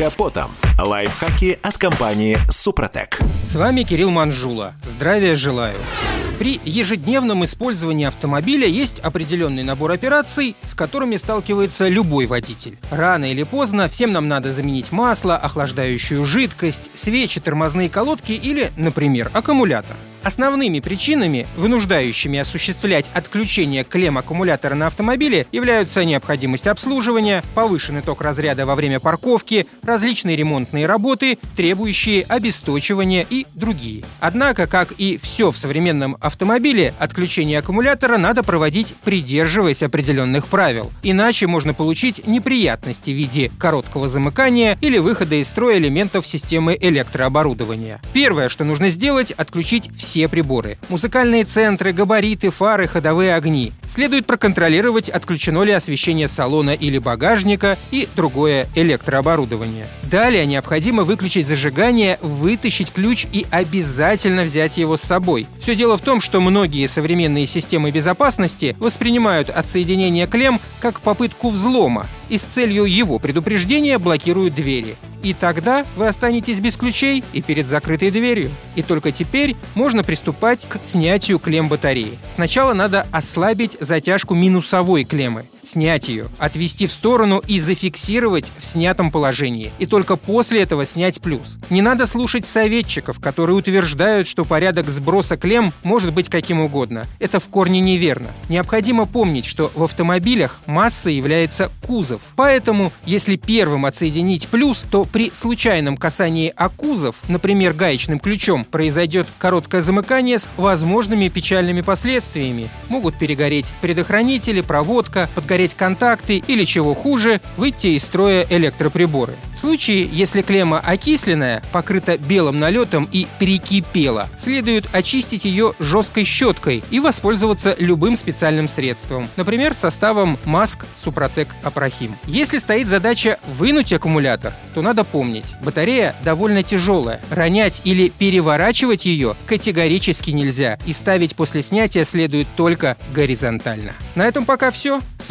капотом. Лайфхаки от компании «Супротек». С вами Кирилл Манжула. Здравия желаю. При ежедневном использовании автомобиля есть определенный набор операций, с которыми сталкивается любой водитель. Рано или поздно всем нам надо заменить масло, охлаждающую жидкость, свечи, тормозные колодки или, например, аккумулятор. Основными причинами, вынуждающими осуществлять отключение клем аккумулятора на автомобиле, являются необходимость обслуживания, повышенный ток разряда во время парковки, различные ремонтные работы, требующие обесточивания и другие. Однако, как и все в современном автомобиле, отключение аккумулятора надо проводить, придерживаясь определенных правил. Иначе можно получить неприятности в виде короткого замыкания или выхода из строя элементов системы электрооборудования. Первое, что нужно сделать, отключить все все приборы. Музыкальные центры, габариты, фары, ходовые огни. Следует проконтролировать, отключено ли освещение салона или багажника и другое электрооборудование. Далее необходимо выключить зажигание, вытащить ключ и обязательно взять его с собой. Все дело в том, что многие современные системы безопасности воспринимают отсоединение клем как попытку взлома и с целью его предупреждения блокируют двери. И тогда вы останетесь без ключей и перед закрытой дверью. И только теперь можно приступать к снятию клем батареи. Сначала надо ослабить затяжку минусовой клеммы, снять ее, отвести в сторону и зафиксировать в снятом положении. И только после этого снять плюс. Не надо слушать советчиков, которые утверждают, что порядок сброса клем может быть каким угодно. Это в корне неверно. Необходимо помнить, что в автомобилях масса является кузов. Поэтому, если первым отсоединить плюс, то при случайном касании акузов, например, гаечным ключом, произойдет короткое замыкание с возможными печальными последствиями. Могут перегореть предохранители, проводка, подгореть контакты или, чего хуже, выйти из строя электроприборы. В случае, если клемма окисленная, покрыта белым налетом и перекипела, следует очистить ее жесткой щеткой и воспользоваться любым специальным средством, например, составом маск Супротек Апрахим. Если стоит задача вынуть аккумулятор, то надо помнить, батарея довольно тяжелая. Ронять или переворачивать ее категорически нельзя, и ставить после снятия следует только горизонтально. На этом пока все. С